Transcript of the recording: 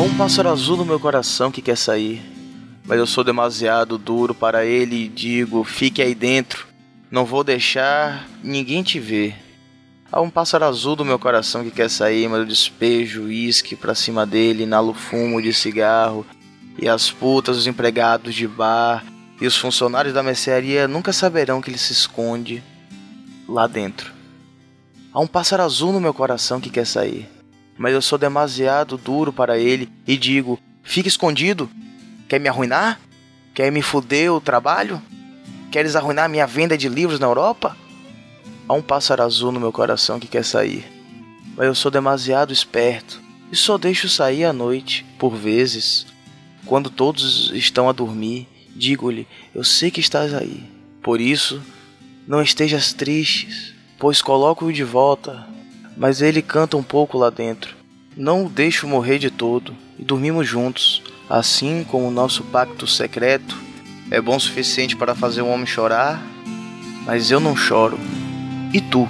um pássaro azul no meu coração que quer sair, mas eu sou demasiado duro para ele e digo: fique aí dentro, não vou deixar ninguém te ver. Há um pássaro azul do meu coração que quer sair, mas eu despejo uísque pra cima dele, inalo fumo de cigarro, e as putas, os empregados de bar e os funcionários da mercearia nunca saberão que ele se esconde lá dentro. Há um pássaro azul no meu coração que quer sair, mas eu sou demasiado duro para ele e digo: fique escondido. Quer me arruinar? Quer me fuder o trabalho? Queres arruinar minha venda de livros na Europa? Há um pássaro azul no meu coração que quer sair, mas eu sou demasiado esperto e só deixo sair à noite, por vezes. Quando todos estão a dormir, digo-lhe: Eu sei que estás aí. Por isso, não estejas tristes, pois coloco-o de volta. Mas ele canta um pouco lá dentro. Não o deixo morrer de todo e dormimos juntos, assim como o nosso pacto secreto é bom o suficiente para fazer um homem chorar, mas eu não choro. E tu?